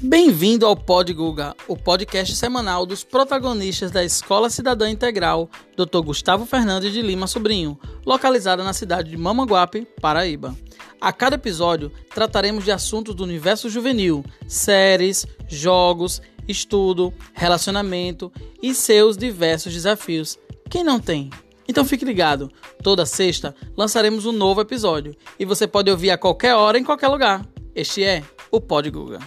Bem-vindo ao Pod Guga, o podcast semanal dos protagonistas da Escola Cidadã Integral, Dr. Gustavo Fernandes de Lima Sobrinho, localizada na cidade de Mamanguape, Paraíba. A cada episódio trataremos de assuntos do universo juvenil, séries, jogos, estudo, relacionamento e seus diversos desafios. Quem não tem? Então fique ligado, toda sexta lançaremos um novo episódio e você pode ouvir a qualquer hora em qualquer lugar. Este é o Pod Guga.